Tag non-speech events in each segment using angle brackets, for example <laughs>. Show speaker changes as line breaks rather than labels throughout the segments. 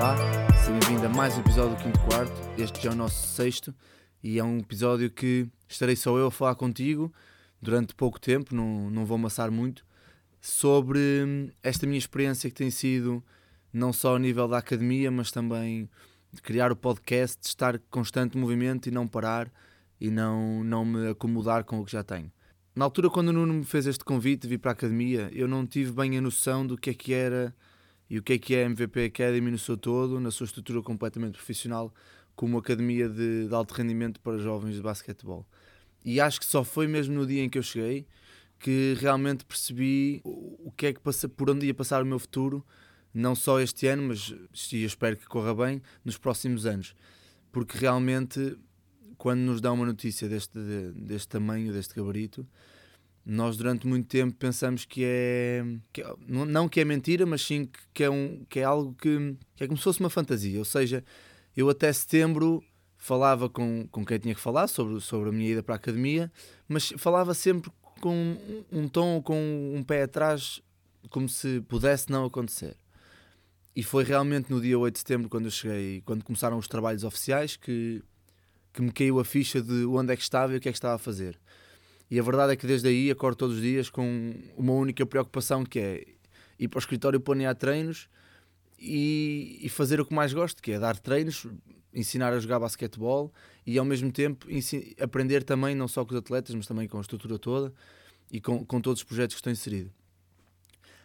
Olá, seja bem-vindo a mais um episódio do Quinto Quarto. Este já é o nosso sexto e é um episódio que estarei só eu a falar contigo durante pouco tempo, não, não vou amassar muito, sobre hum, esta minha experiência que tem sido não só a nível da academia, mas também de criar o podcast, de estar constante movimento e não parar e não, não me acomodar com o que já tenho. Na altura, quando o Nuno me fez este convite de vir para a academia, eu não tive bem a noção do que é que era e o que é que é a MVP Academy no seu todo, na sua estrutura completamente profissional, como academia de, de alto rendimento para jovens de basquetebol. E acho que só foi mesmo no dia em que eu cheguei que realmente percebi o que é que passa, por onde ia passar o meu futuro, não só este ano, mas eu espero que corra bem nos próximos anos. Porque realmente quando nos dá uma notícia deste, deste tamanho, deste gabarito, nós durante muito tempo pensamos que é, que é, não que é mentira, mas sim que é, um, que é algo que, que é como se fosse uma fantasia. Ou seja, eu até setembro falava com, com quem tinha que falar sobre, sobre a minha ida para a academia, mas falava sempre com um tom, com um pé atrás, como se pudesse não acontecer. E foi realmente no dia 8 de setembro, quando eu cheguei, quando começaram os trabalhos oficiais, que que me caiu a ficha de onde é que estava e o que é que estava a fazer. E a verdade é que desde aí acordo todos os dias com uma única preocupação que é ir para o escritório planear treinos e, e fazer o que mais gosto, que é dar treinos, ensinar a jogar basquetebol e ao mesmo tempo aprender também não só com os atletas, mas também com a estrutura toda e com, com todos os projetos que estou inserido.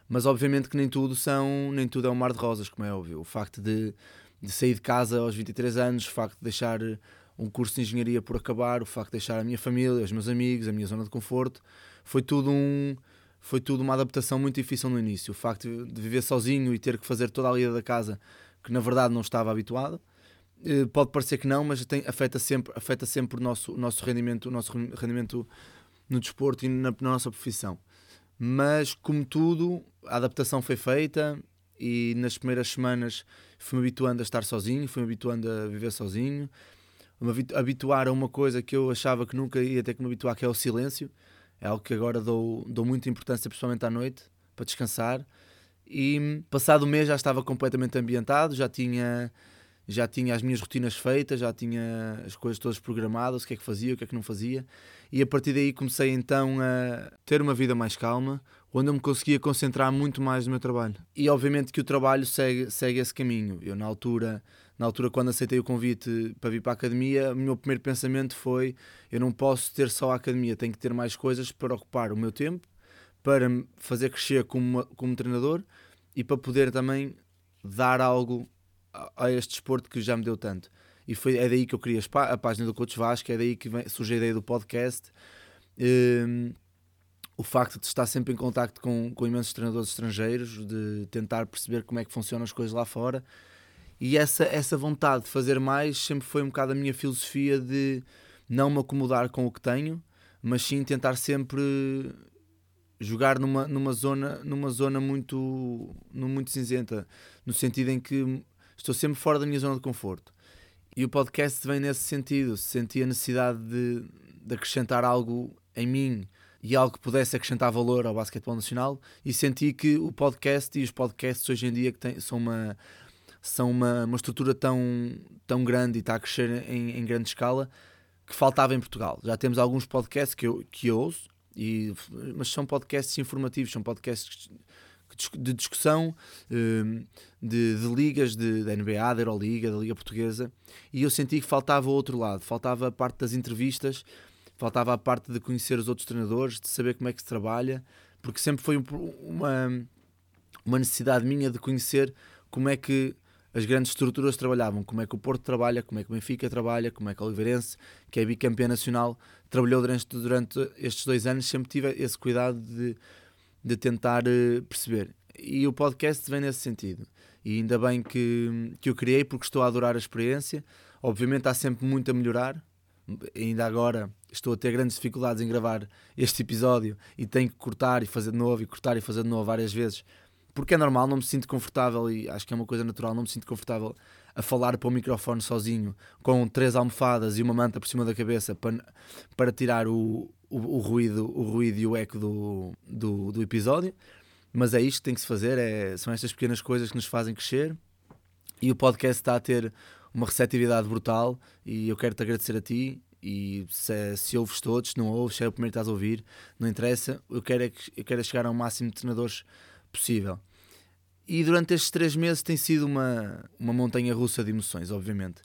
Mas obviamente que nem tudo são, nem tudo é um mar de rosas, como é óbvio. O facto de, de sair de casa aos 23 anos, o facto de deixar um curso de engenharia por acabar, o facto de deixar a minha família, os meus amigos, a minha zona de conforto, foi tudo um foi tudo uma adaptação muito difícil no início. O facto de viver sozinho e ter que fazer toda a lida da casa, que na verdade não estava habituado, eh, pode parecer que não, mas tem, afeta sempre, afeta sempre o nosso, o nosso rendimento, o nosso rendimento no desporto e na, na nossa profissão. Mas como tudo, a adaptação foi feita e nas primeiras semanas fui-me habituando a estar sozinho, fui-me habituando a viver sozinho, me habituar a uma coisa que eu achava que nunca ia ter que me habituar, que é o silêncio. É algo que agora dou, dou muita importância, principalmente à noite, para descansar. E passado o mês já estava completamente ambientado, já tinha, já tinha as minhas rotinas feitas, já tinha as coisas todas programadas, o que é que fazia, o que é que não fazia. E a partir daí comecei então a ter uma vida mais calma, onde eu me conseguia concentrar muito mais no meu trabalho. E obviamente que o trabalho segue, segue esse caminho. Eu, na altura na altura quando aceitei o convite para vir para a academia, o meu primeiro pensamento foi: eu não posso ter só a academia, tenho que ter mais coisas para ocupar o meu tempo, para me fazer crescer como, como treinador e para poder também dar algo a, a este desporto que já me deu tanto. E foi, é daí que eu criei a página do Coach Vasco, é daí que vem, surge a ideia do podcast. Um, o facto de estar sempre em contacto com, com imensos treinadores estrangeiros, de tentar perceber como é que funcionam as coisas lá fora e essa, essa vontade de fazer mais sempre foi um bocado a minha filosofia de não me acomodar com o que tenho, mas sim tentar sempre jogar numa, numa, zona, numa zona muito, muito cinzenta, no sentido em que estou sempre fora da minha zona de conforto. E o podcast vem nesse sentido, senti a necessidade de, de acrescentar algo em mim e algo que pudesse acrescentar valor ao basquetebol nacional e senti que o podcast e os podcasts hoje em dia que tem, são uma são uma, uma estrutura tão, tão grande e está a crescer em, em grande escala que faltava em Portugal. Já temos alguns podcasts que eu, que eu ouço, e, mas são podcasts informativos, são podcasts de discussão hum, de, de ligas de, da NBA, da Euroliga, da Liga Portuguesa, e eu senti que faltava o outro lado, faltava a parte das entrevistas, faltava a parte de conhecer os outros treinadores, de saber como é que se trabalha, porque sempre foi uma, uma necessidade minha de conhecer como é que as grandes estruturas trabalhavam, como é que o Porto trabalha, como é que o Benfica trabalha, como é que o Oliveirense, que é bicampeão nacional, trabalhou durante, durante estes dois anos, sempre tive esse cuidado de, de tentar uh, perceber. E o podcast vem nesse sentido. E ainda bem que, que eu criei, porque estou a adorar a experiência. Obviamente há sempre muito a melhorar. Ainda agora estou a ter grandes dificuldades em gravar este episódio e tenho que cortar e fazer de novo, e cortar e fazer de novo várias vezes porque é normal, não me sinto confortável e acho que é uma coisa natural, não me sinto confortável a falar para o microfone sozinho com três almofadas e uma manta por cima da cabeça para, para tirar o, o, o ruído, o ruído e o eco do, do, do, episódio. Mas é isto que tem que se fazer, é, são estas pequenas coisas que nos fazem crescer. E o podcast está a ter uma receptividade brutal e eu quero te agradecer a ti. E se, se ouves todos, não ouves, se é o primeiro que estás a ouvir, não interessa, eu quero, é que, eu quero é chegar ao máximo de treinadores possível. E durante estes três meses tem sido uma, uma montanha russa de emoções, obviamente.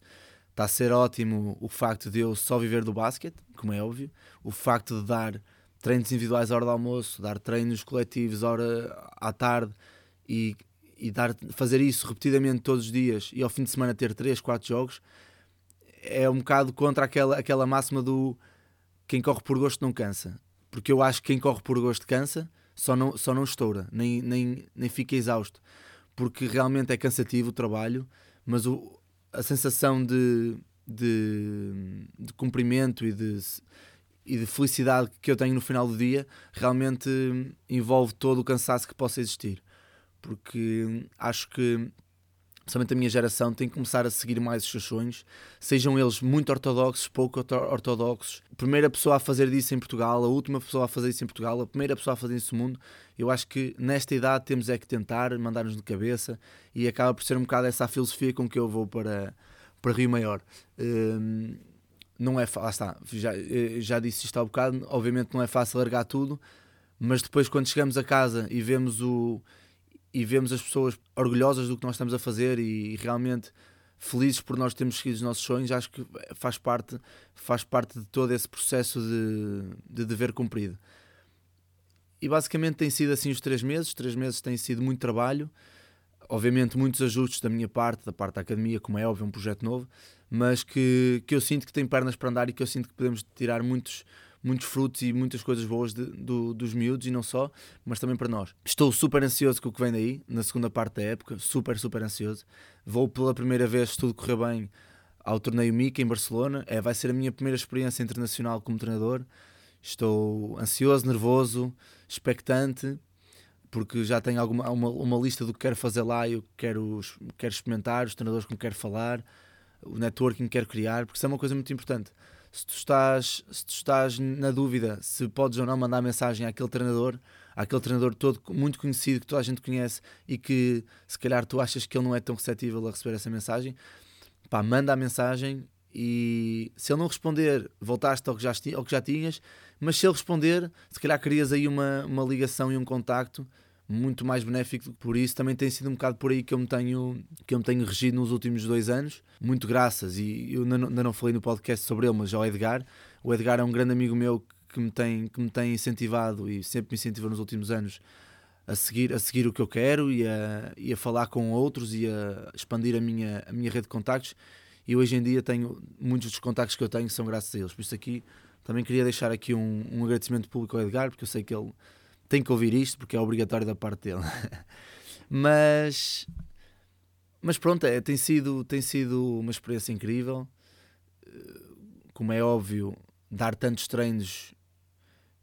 Está a ser ótimo o facto de eu só viver do basquete, como é óbvio, o facto de dar treinos individuais à hora do almoço, dar treinos coletivos à hora à tarde e, e dar, fazer isso repetidamente todos os dias e ao fim de semana ter 3, 4 jogos é um bocado contra aquela, aquela máxima do quem corre por gosto não cansa. Porque eu acho que quem corre por gosto cansa, só não, só não estoura, nem, nem, nem fica exausto. Porque realmente é cansativo o trabalho, mas o, a sensação de, de, de cumprimento e de, e de felicidade que eu tenho no final do dia realmente envolve todo o cansaço que possa existir. Porque acho que principalmente a minha geração, tem que começar a seguir mais os seus sonhos, sejam eles muito ortodoxos, pouco ortodoxos. A primeira pessoa a fazer disso em Portugal, a última pessoa a fazer isso em Portugal, a primeira pessoa a fazer isso no mundo. Eu acho que nesta idade temos é que tentar, mandar-nos de cabeça e acaba por ser um bocado essa a filosofia com que eu vou para, para Rio Maior. Hum, não é fácil, está, já, eh, já disse isto há um bocado, obviamente não é fácil largar tudo, mas depois quando chegamos a casa e vemos o e vemos as pessoas orgulhosas do que nós estamos a fazer e, e realmente felizes por nós termos seguido os nossos sonhos, acho que faz parte, faz parte de todo esse processo de, de dever cumprido. E basicamente tem sido assim os três meses. Três meses têm sido muito trabalho, obviamente muitos ajustes da minha parte, da parte da academia, como é óbvio, um projeto novo, mas que, que eu sinto que tem pernas para andar e que eu sinto que podemos tirar muitos, muitos frutos e muitas coisas boas de, do, dos miúdos e não só, mas também para nós. Estou super ansioso com o que vem daí, na segunda parte da época, super, super ansioso. Vou pela primeira vez, se tudo correr bem, ao torneio Mica em Barcelona. É, vai ser a minha primeira experiência internacional como treinador. Estou ansioso, nervoso, expectante, porque já tenho alguma, uma, uma lista do que quero fazer lá e o que quero, quero experimentar, os treinadores com que quero falar, o networking que quero criar, porque isso é uma coisa muito importante se tu estás, se tu estás na dúvida se podes ou não mandar mensagem àquele treinador, àquele treinador todo muito conhecido que toda a gente conhece e que se calhar tu achas que ele não é tão receptível a receber essa mensagem, pá, manda a mensagem e se ele não responder, voltaste ao que já, ao que já tinhas, mas se ele responder, se calhar crias aí uma, uma ligação e um contacto muito mais benéfico por isso. Também tem sido um bocado por aí que eu me tenho que eu me tenho regido nos últimos dois anos. Muito graças e eu ainda não, falei no podcast sobre ele mas já o Edgar. O Edgar é um grande amigo meu que me tem que me tem incentivado e sempre me incentivou nos últimos anos a seguir a seguir o que eu quero e a, e a falar com outros e a expandir a minha a minha rede de contactos. E hoje em dia tenho muitos dos contactos que eu tenho são graças a eles. Por isso aqui também queria deixar aqui um, um agradecimento público ao Edgar porque eu sei que ele tem que ouvir isto porque é obrigatório da parte dele. <laughs> mas, mas pronto, é, tem, sido, tem sido uma experiência incrível. Como é óbvio, dar tantos treinos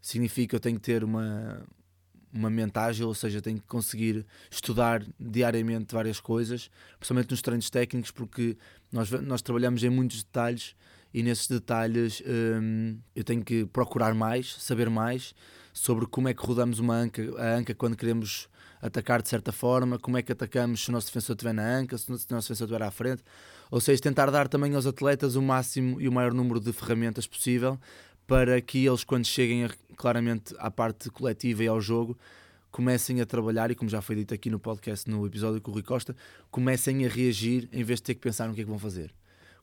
significa que eu tenho que ter uma, uma mente ágil, ou seja, tenho que conseguir estudar diariamente várias coisas, principalmente nos treinos técnicos, porque nós, nós trabalhamos em muitos detalhes e nesses detalhes hum, eu tenho que procurar mais, saber mais sobre como é que rodamos uma anca, a anca quando queremos atacar de certa forma, como é que atacamos se o nosso defensor estiver na anca, se o nosso defensor estiver à frente. Ou seja, tentar dar também aos atletas o máximo e o maior número de ferramentas possível para que eles, quando cheguem claramente à parte coletiva e ao jogo, comecem a trabalhar, e como já foi dito aqui no podcast, no episódio com o Rui Costa, comecem a reagir em vez de ter que pensar no que é que vão fazer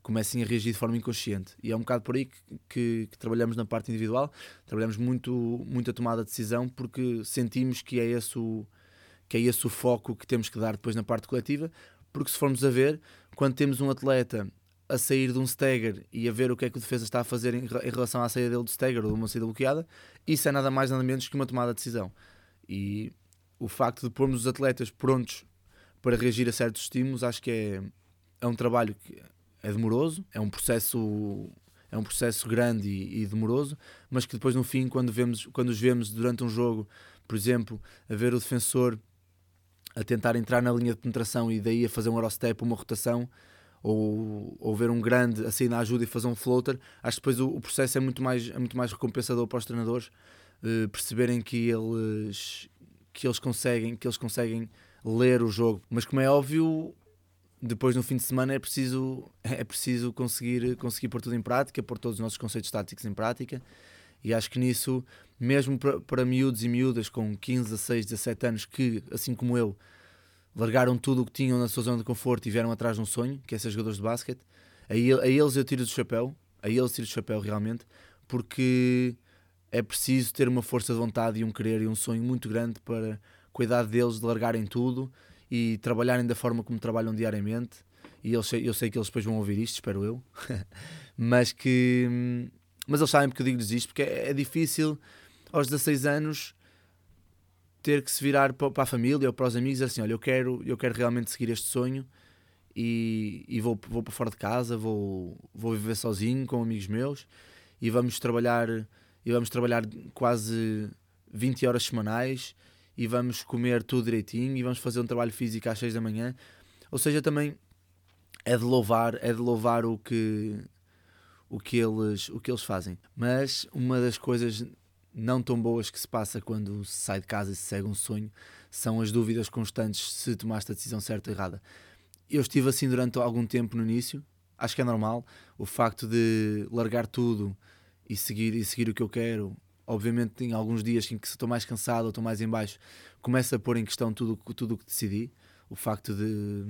comecem a reagir de forma inconsciente. E é um bocado por aí que, que, que, trabalhamos na parte individual, trabalhamos muito, muito a tomada de decisão porque sentimos que é, esse o, que é esse o foco que temos que dar depois na parte coletiva, porque se formos a ver, quando temos um atleta a sair de um stagger e a ver o que é que o defesa está a fazer em, relação à saída dele do stagger ou de uma saída bloqueada, isso é nada mais nada menos que uma tomada de decisão. E o facto de pormos os atletas prontos para reagir a certos estímulos, acho que é, é um trabalho que é demoroso, é um processo é um processo grande e, e, demoroso, mas que depois no fim, quando, vemos, quando os vemos durante um jogo, por exemplo, a ver o defensor a tentar entrar na linha de penetração e daí a fazer um Eurostep, uma rotação, ou, ou ver um grande a sair na ajuda e fazer um floater, acho que depois o, o processo é muito mais, é muito mais recompensador para os treinadores eh, perceberem que eles, que, eles conseguem, que eles conseguem ler o jogo. Mas como é óbvio, depois no fim de semana é preciso, <laughs> é preciso conseguir, conseguir pôr tudo em prática, pôr todos os nossos conceitos táticos em prática. E acho que nisso, mesmo para, para miúdos e miúdas com 15, 16, 17 anos, que, assim como eu, largaram tudo o que tinham na sua zona de conforto e vieram atrás de um sonho, que é ser jogadores de basquete, a, a eles eu tiro do chapéu, a eles tiro do chapéu realmente, porque é preciso ter uma força de vontade e um querer e um sonho muito grande para cuidar deles, de largarem tudo e trabalharem da forma como trabalham diariamente. E eu sei, eu sei que eles depois vão ouvir isto, espero eu, <laughs> mas que mas eles sabem porque eu digo-lhes isto, porque é, é difícil aos 16 anos ter que se virar para a família ou para os amigos assim, olha, eu quero, eu quero realmente seguir este sonho e, e vou, vou para fora de casa, vou, vou viver sozinho com amigos meus e vamos trabalhar e vamos trabalhar quase 20 horas semanais e vamos comer tudo direitinho e vamos fazer um trabalho físico às 6 da manhã. Ou seja, também é de louvar, é de louvar o que o que eles o que eles fazem. Mas uma das coisas não tão boas que se passa quando se sai de casa e se segue um sonho são as dúvidas constantes se tomaste a decisão certa ou errada. Eu estive assim durante algum tempo no início, acho que é normal, o facto de largar tudo e seguir, e seguir o que eu quero. Obviamente, em alguns dias em que estou mais cansado ou estou mais em baixo, começo a pôr em questão tudo o tudo que decidi. O facto de,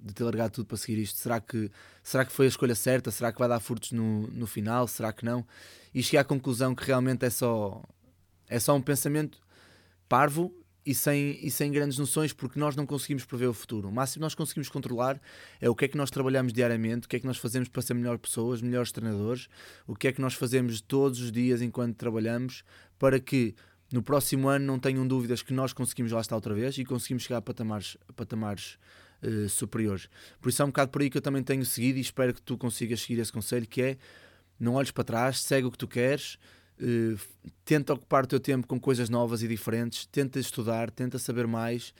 de ter largado tudo para seguir isto. Será que, será que foi a escolha certa? Será que vai dar furtos no, no final? Será que não? E cheguei à conclusão que realmente é só, é só um pensamento parvo e sem, e sem grandes noções, porque nós não conseguimos prever o futuro. O máximo que nós conseguimos controlar é o que é que nós trabalhamos diariamente, o que é que nós fazemos para ser melhores pessoas, melhores treinadores, o que é que nós fazemos todos os dias enquanto trabalhamos, para que no próximo ano não tenham dúvidas que nós conseguimos lá estar outra vez e conseguimos chegar a patamares, patamares uh, superiores. Por isso é um bocado por aí que eu também tenho seguido e espero que tu consigas seguir esse conselho, que é não olhes para trás, segue o que tu queres, Uh, tenta ocupar o teu tempo com coisas novas e diferentes, tenta estudar, tenta saber mais,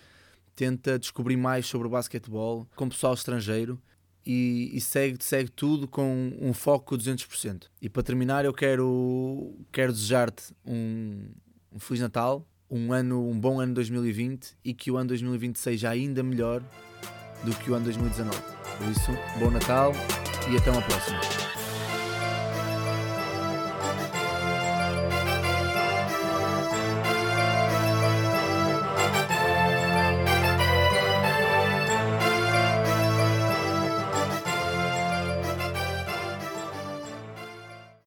tenta descobrir mais sobre o basquetebol com pessoal estrangeiro e, e, segue, segue tudo com um foco 200%. E para terminar, eu quero, quero desejar-te um, um Feliz Natal, um, ano, um bom ano 2020 e que o ano 2020 seja ainda melhor do que o ano 2019. Por isso, bom Natal e até uma próxima.